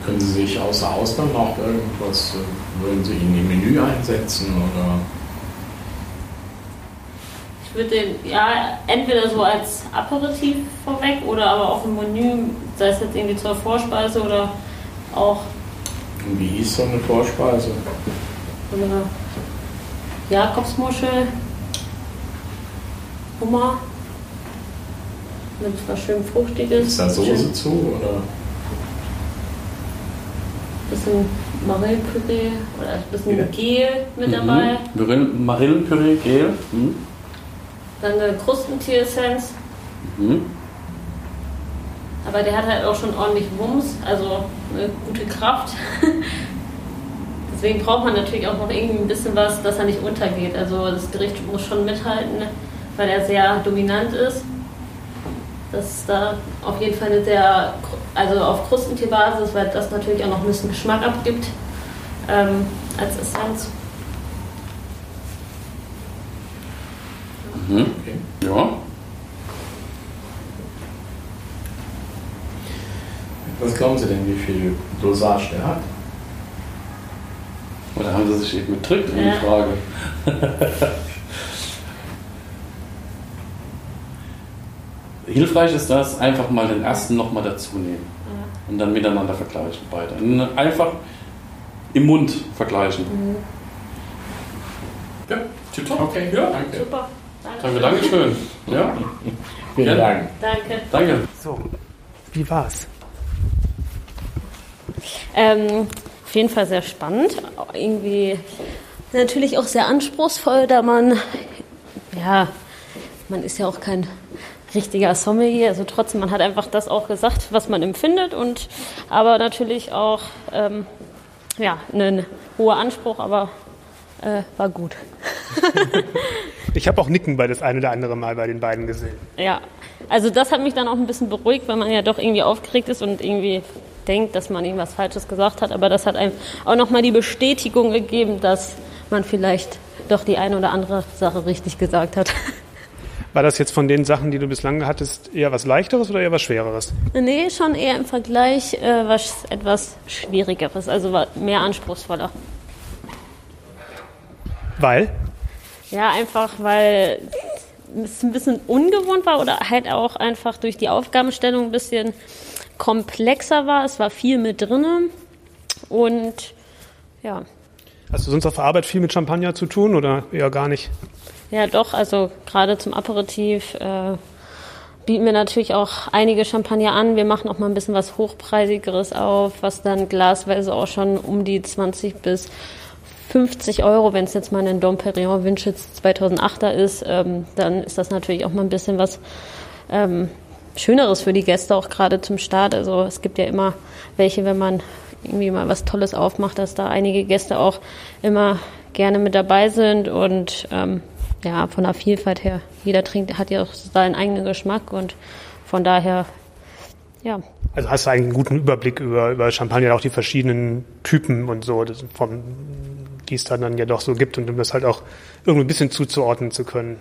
Können Sie sich außer Austern noch irgendwas, äh, würden Sie in Ihr Menü einsetzen oder? Ich würde den, ja, entweder so als Aperitif vorweg oder aber auch im Menü, sei es jetzt irgendwie zur Vorspeise oder auch Und wie hieß so eine Vorspeise? eine Jakobsmuschel, Hummer mit was schön Fruchtiges. Ist da Soße zu oder? Bisschen Marillpüree oder ein bisschen Ja. Gel mit dabei. Mhm. Marill- Marillenpüree, Gel. Mhm. Dann eine Krustentieressenz. Mhm. Aber der hat halt auch schon ordentlich Wumms, also eine gute Kraft. Deswegen braucht man natürlich auch noch irgendwie ein bisschen was, dass er nicht untergeht. Also das Gericht muss schon mithalten, weil er sehr dominant ist. dass da auf jeden Fall eine sehr, also auf Krustentierbasis, weil das natürlich auch noch ein bisschen Geschmack abgibt ähm, als Essenz. Mhm. Ja. Was glauben Sie denn, wie viel Dosage der hat? Oder haben Sie sich eben mit Trick in die Ja. Frage? Hilfreich ist das, einfach mal den ersten nochmal dazu nehmen und dann miteinander vergleichen beide. Und Einfach im Mund vergleichen. Ja, tipptopp. Okay, ja. Danke. Super. Danke, danke schön. Ja. Vielen Gerne. Dank. Danke. Danke. So, wie war's? Ähm, auf jeden Fall sehr spannend. Irgendwie natürlich auch sehr anspruchsvoll, da man, ja, man ist ja auch kein richtiger Sommelier, also trotzdem, man hat einfach das auch gesagt, was man empfindet und aber natürlich auch, ähm, ja, ein hoher Anspruch, aber äh, war gut. Ich habe auch Nicken bei das eine oder andere Mal bei den beiden gesehen. Ja, also das hat mich dann auch ein bisschen beruhigt, weil man ja doch irgendwie aufgeregt ist und irgendwie denkt, dass man irgendwas Falsches gesagt hat. Aber das hat einem auch nochmal die Bestätigung gegeben, dass man vielleicht doch die eine oder andere Sache richtig gesagt hat. War das jetzt von den Sachen, die du bislang hattest, eher was Leichteres oder eher was Schwereres? nee, schon eher im Vergleich äh, was etwas Schwierigeres, also mehr anspruchsvoller. Weil? Ja, einfach weil es ein bisschen ungewohnt war oder halt auch einfach durch die Aufgabenstellung ein bisschen komplexer war. Es war viel mit drinnen und ja, Hast du sonst auf der Arbeit viel mit Champagner zu tun oder eher gar nicht? Ja doch, also gerade zum Aperitif äh, bieten wir natürlich auch einige Champagner an. Wir machen auch mal ein bisschen was Hochpreisigeres auf, was dann glasweise auch schon um die 20 bis 50 Euro, wenn es jetzt mal ein Dom Perignon Windschitz 2008er ist, ähm, dann ist das natürlich auch mal ein bisschen was ähm, Schöneres für die Gäste, auch gerade zum Start. Also es gibt ja immer welche, wenn man irgendwie mal was Tolles aufmacht, dass da einige Gäste auch immer gerne mit dabei sind und ähm, ja, von der Vielfalt her, jeder trinkt, hat ja auch seinen eigenen Geschmack und von daher, ja, Also hast du eigentlich einen guten Überblick über, über Champagner, auch die verschiedenen Typen und so, das vom, die es dann, dann ja doch so gibt und um das halt auch irgendwie ein bisschen zuzuordnen zu können.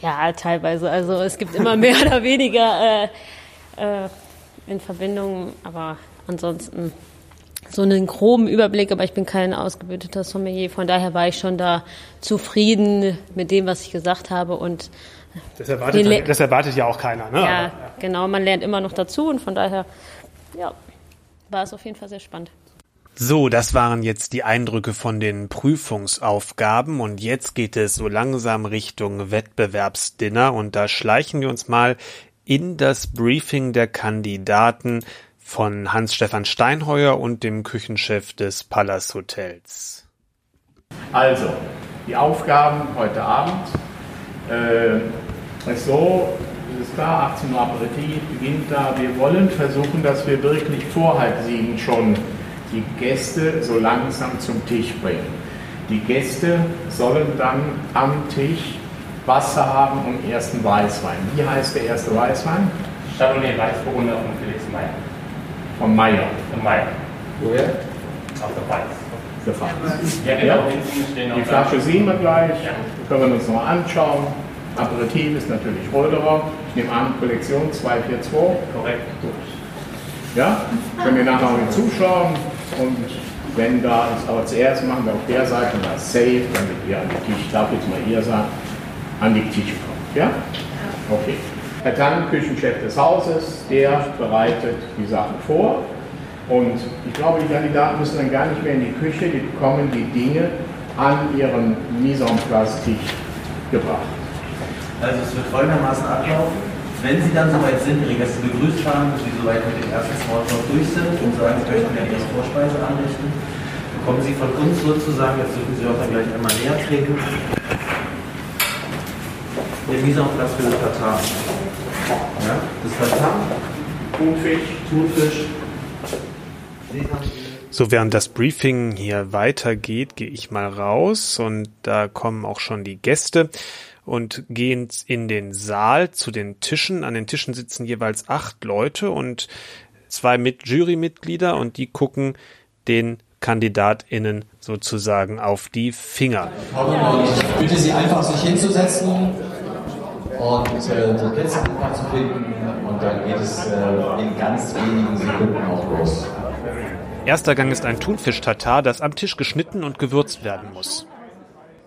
Ja, teilweise. Also es gibt immer mehr oder weniger äh, äh, in Verbindung, aber ansonsten so einen groben Überblick, aber ich bin kein ausgebildeter Sommelier, von daher war ich schon da zufrieden mit dem, was ich gesagt habe und Das erwartet, Le- das erwartet ja auch keiner. Ne? ja, genau, man lernt immer noch dazu und von daher, ja, war es auf jeden Fall sehr spannend. So, das waren jetzt die Eindrücke von den Prüfungsaufgaben und jetzt geht es so langsam Richtung Wettbewerbsdinner und da schleichen wir uns mal in das Briefing der Kandidaten von Hans-Stefan Steinheuer und dem Küchenchef des Palace Hotels. Also, die Aufgaben heute Abend. Äh, ist so, es ist klar, 18 Uhr Aperitif beginnt da. Wir wollen versuchen, dass wir wirklich vor halb sieben schon die Gäste so langsam zum Tisch bringen. Die Gäste sollen dann am Tisch Wasser haben und ersten Weißwein. Wie heißt der erste Weißwein? Chardonnay Weißburgunder von Felix Meyer. Von Meyer. Von Meyer. Woher? Auf der Pfalz. Ja, genau. Noch Die Flasche sehen wir gleich, können wir uns noch mal anschauen. Aperitif ist natürlich Rollerer. Ich nehme an, Kollektion 242. Korrekt. Ja, können wir nachher mal zuschauen und wenn da ist, aber zuerst machen wir auf der Seite mal Safe, damit ihr an die Tisch, ich darf jetzt mal ihr sagen, an die Tische kommt. Ja? Okay. Herr Tann, Küchenchef des Hauses, der bereitet die Sachen vor. Und ich glaube, die Kandidaten müssen dann gar nicht mehr in die Küche, die bekommen die Dinge an ihren Mise en gebracht. Also es wird folgendermaßen ablaufen. Wenn Sie dann soweit sind, Ihre Gäste begrüßt haben, dass Sie soweit mit dem ersten Smalltalk durch sind und sagen, Sie möchten gerne Ihre Vorspeise anrichten, bekommen Sie von uns sozusagen, jetzt dürfen Sie auch dann gleich einmal näher treten, der Mise en place für das Tatar. Ja, das Tatar, Thunfisch, Thunfisch, So, während das Briefing hier weitergeht, gehe ich mal raus und da kommen auch schon die Gäste. und gehen in den Saal zu den Tischen. An den Tischen sitzen jeweils acht Leute und zwei mit Jurymitglieder und die gucken den KandidatInnen sozusagen auf die Finger. Und ich bitte Sie einfach, sich hinzusetzen und äh, Plätze einfach zu finden und dann geht es äh, in ganz wenigen Sekunden auch los. Erster Gang ist ein Thunfisch-Tatar, das am Tisch geschnitten und gewürzt werden muss.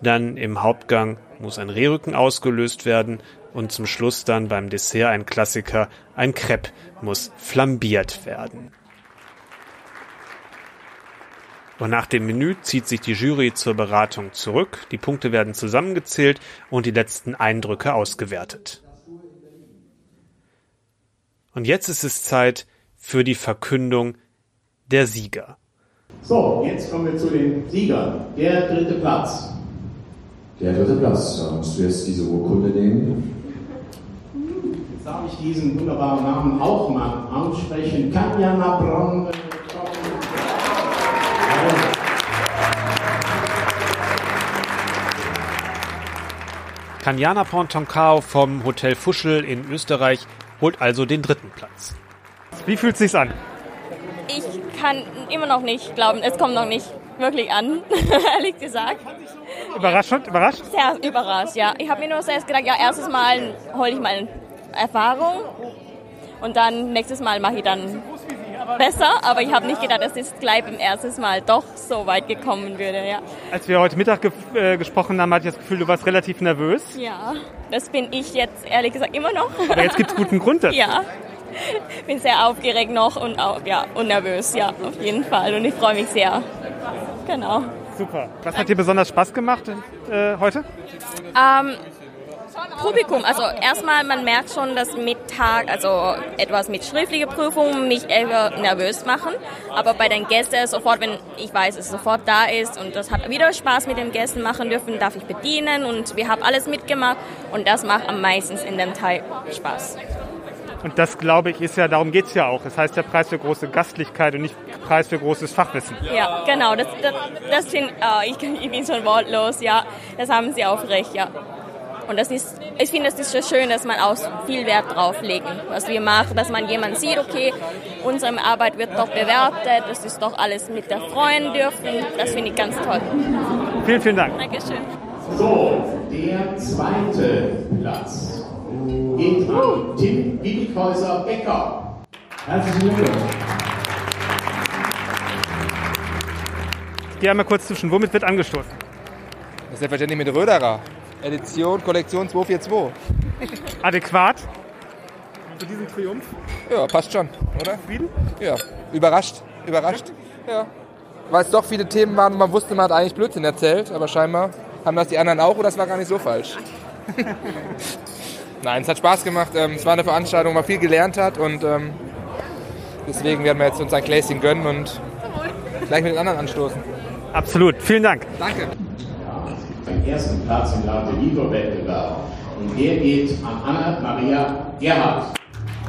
Dann im Hauptgang muss ein Rehrücken ausgelöst werden und zum Schluss dann beim Dessert ein Klassiker, ein Crepe muss flambiert werden. Und nach dem Menü zieht sich die Jury zur Beratung zurück, die Punkte werden zusammengezählt und die letzten Eindrücke ausgewertet. Und jetzt ist es Zeit für die Verkündung der Sieger. So, jetzt kommen wir zu den Siegern. Der dritte Platz. Der dritte Platz, da musst du jetzt diese Urkunde nehmen. Jetzt darf ich diesen wunderbaren Namen auch mal aussprechen. Kanja Nabron. Kanjana Pontoncao vom Hotel Fuschel in Österreich holt also den dritten Platz. Wie fühlt sich's an? Ich kann immer noch nicht glauben, es kommt noch nicht wirklich an, ehrlich gesagt. Überraschend, überrascht? Sehr überrascht, ja. Ich habe mir nur zuerst gedacht, ja, erstes Mal hole ich mal Erfahrung und dann nächstes Mal mache ich dann besser, aber ich habe nicht gedacht, dass es gleich beim ersten Mal doch so weit gekommen würde, ja. Als wir heute Mittag ge äh, gesprochen haben, hatte ich das Gefühl, du warst relativ nervös. Ja, das bin ich jetzt ehrlich gesagt immer noch. Aber jetzt gibt's guten Grund dazu. Ja, bin sehr aufgeregt noch und auch, ja, und nervös, ja, auf jeden Fall. Und ich freue mich sehr. Genau. Super. Was hat dir besonders Spaß gemacht äh, heute? Ähm, Publikum, also erstmal, man merkt schon, dass mit Tag, also etwas mit schriftlicher Prüfung mich eher nervös machen. Aber bei den Gästen sofort, wenn ich weiß, es sofort da ist und das hat wieder Spaß mit den Gästen machen dürfen, darf ich bedienen und wir haben alles mitgemacht und das macht am meisten in dem Teil Spaß. Und das, glaube ich, ist ja, darum geht's ja auch. Das heißt der Preis für große Gastlichkeit und nicht Preis für großes Fachwissen. Ja, genau, das, das, das sind, äh, ich, ich bin schon wortlos, ja, das haben Sie auch recht, ja. Und das ist, ich finde, es ist so schön, dass man auch viel Wert drauf legen, was wir machen, dass man jemand sieht, okay, unsere Arbeit wird doch bewertet, das ist doch alles mit der freuen dürfen. Das finde ich ganz toll. Vielen, vielen Dank. Dankeschön. So, der zweite Platz geht an Tim Wiebighäuser Becker. Herzlichen Glückwunsch. Ich gehe einmal kurz zwischen. Womit wird angestoßen? Selbstverständlich mit Röderer. Edition, Kollektion 242. Adäquat? Für diesen Triumph? Ja, passt schon, oder? Zufrieden? Ja, überrascht. Überrascht. Ja. Weil es doch viele Themen waren, wo man wusste, man hat eigentlich Blödsinn erzählt, aber scheinbar haben das die anderen auch und das war gar nicht so falsch. Nein, es hat Spaß gemacht. Ähm, es war eine Veranstaltung, wo man viel gelernt hat und ähm, deswegen werden wir jetzt uns ein Gläschen gönnen und gleich mit den anderen anstoßen. Absolut. Vielen Dank. Danke. Den ersten Platz im Latte Lido Wettbewerb. Und der geht an Anna-Maria Gerhardt.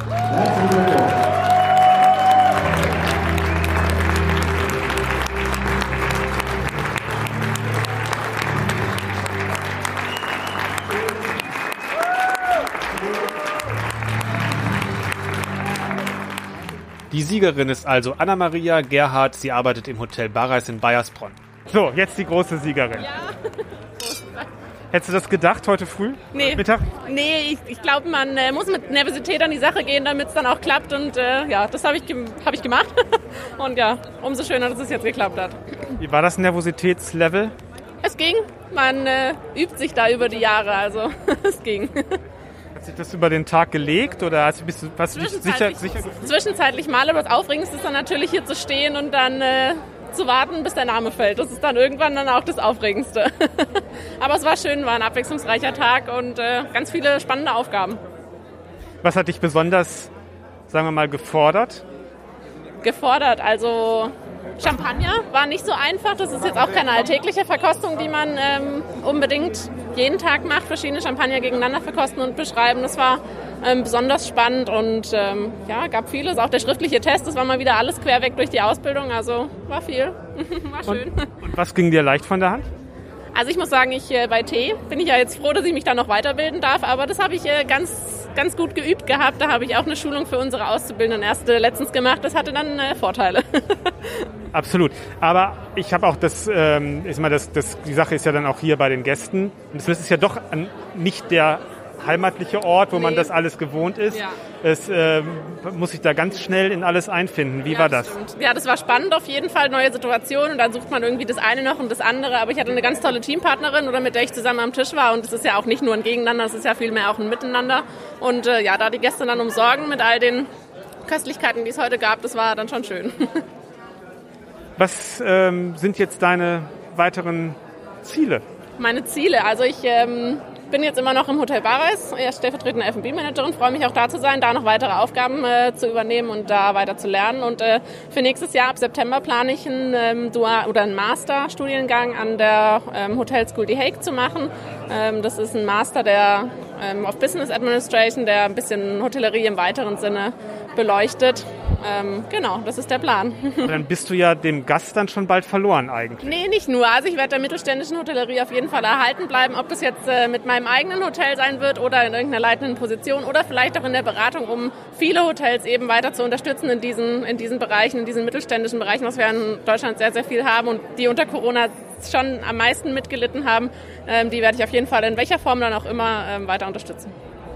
Herzlichen Glückwunsch. Die Siegerin ist also Anna-Maria Gerhardt. Sie arbeitet im Hotel Barreis in Bayersbronn. So, jetzt die große Siegerin. Hättest du das gedacht heute früh? Nee. Mittag? Nee, ich, ich glaube, man äh, muss mit Nervosität an die Sache gehen, damit es dann auch klappt. Und äh, ja, das habe ich, hab ich gemacht. Und ja, umso schöner, dass es jetzt geklappt hat. Wie war das Nervositätslevel? Es ging. Man äh, übt sich da über die Jahre, also es ging. Hat sich das über den Tag gelegt oder hast du, bist hast du dich sicher, sicher Zwischenzeitlich mal, aber das Aufregendste ist dann natürlich hier zu stehen und dann äh, zu warten, bis der Name fällt. Das ist dann irgendwann dann auch das Aufregendste. aber es war schön, war ein abwechslungsreicher Tag und äh, ganz viele spannende Aufgaben. Was hat dich besonders, sagen wir mal, gefordert? gefordert. Also Champagner war nicht so einfach. Das ist jetzt auch keine alltägliche Verkostung, die man ähm, unbedingt jeden Tag macht. Verschiedene Champagner gegeneinander verkosten und beschreiben. Das war ähm, besonders spannend und ähm, ja, gab vieles. Auch der schriftliche Test, das war mal wieder alles querweg durch die Ausbildung. Also war viel. war schön. Und was ging dir leicht von der Hand? Also ich muss sagen, ich äh, bei T bin ich ja jetzt froh, dass ich mich da noch weiterbilden darf, aber das habe ich äh, ganz, ganz gut geübt gehabt. Da habe ich auch eine Schulung für unsere Auszubildenden erst äh, letztens gemacht. Das hatte dann äh, Vorteile. Absolut. Aber ich habe auch das, ähm, ist mal das, das, die Sache ist ja dann auch hier bei den Gästen. Und es ist ja doch an, nicht der heimatliche Ort, wo nee. man das alles gewohnt ist. Ja. Es äh, muss sich da ganz schnell in alles einfinden. Wie ja, war das? Stimmt. Ja, das war spannend auf jeden Fall, neue Situation und dann sucht man irgendwie das eine noch und das andere. Aber ich hatte eine ganz tolle Teampartnerin, oder mit der ich zusammen am Tisch war und es ist ja auch nicht nur ein Gegeneinander, es ist ja vielmehr auch ein Miteinander. Und äh, ja, da die Gäste dann umsorgen mit all den Köstlichkeiten, die es heute gab, das war dann schon schön. Was ähm, sind jetzt deine weiteren Ziele? Meine Ziele, also ich ähm, bin jetzt immer noch im Hotel Bares, stellvertretende F&B-Managerin, freue mich auch da zu sein, da noch weitere Aufgaben äh, zu übernehmen und da weiter zu lernen. Und äh, für nächstes Jahr ab September plane ich einen ähm, Dual oder einen Master-Studiengang an der ähm, Hotel School The Hague zu machen. Ähm, das ist ein Master der ähm, of Business Administration, der ein bisschen Hotellerie im weiteren Sinne beleuchtet. Ähm, genau, das ist der Plan. dann bist du ja dem Gast dann schon bald verloren eigentlich. Nee, nicht nur. Also ich werde der mittelständischen Hotellerie auf jeden Fall erhalten bleiben. Ob das jetzt äh, mit meinem eigenen Hotel sein wird oder in irgendeiner leitenden Position oder vielleicht auch in der Beratung, um viele Hotels eben weiter zu unterstützen in diesen, in diesen Bereichen, in diesen mittelständischen Bereichen, was wir in Deutschland sehr, sehr viel haben und die unter Corona schon am meisten mitgelitten haben. Ähm, die werde ich auf jeden Fall in welcher Form dann auch immer ähm, weiter unterstützen.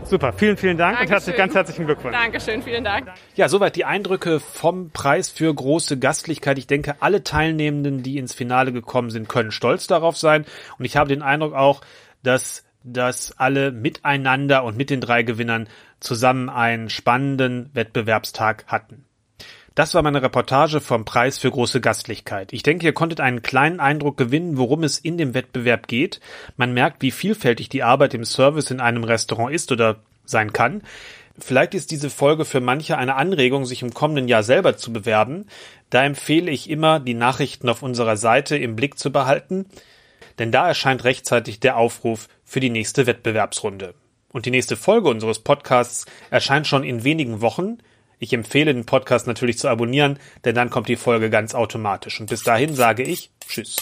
Super, vielen, vielen Dank Dankeschön. und herzlich, ganz herzlichen Glückwunsch. Dankeschön, vielen Dank. Ja, soweit die Eindrücke vom Preis für große Gastlichkeit. Ich denke, alle Teilnehmenden, die ins Finale gekommen sind, können stolz darauf sein. Und ich habe den Eindruck auch, dass dass alle miteinander und mit den drei Gewinnern zusammen einen spannenden Wettbewerbstag hatten. Das war meine Reportage vom Preis für große Gastlichkeit. Ich denke, ihr konntet einen kleinen Eindruck gewinnen, worum es in dem Wettbewerb geht. Man merkt, wie vielfältig die Arbeit im Service in einem Restaurant ist oder sein kann. Vielleicht ist diese Folge für manche eine Anregung, sich im kommenden Jahr selber zu bewerben. Da empfehle ich immer, die Nachrichten auf unserer Seite im Blick zu behalten, denn da erscheint rechtzeitig der Aufruf für die nächste Wettbewerbsrunde. Und die nächste Folge unseres Podcasts erscheint schon in wenigen Wochen. Ich empfehle den Podcast natürlich zu abonnieren, denn dann kommt die Folge ganz automatisch. Und bis dahin sage ich Tschüss.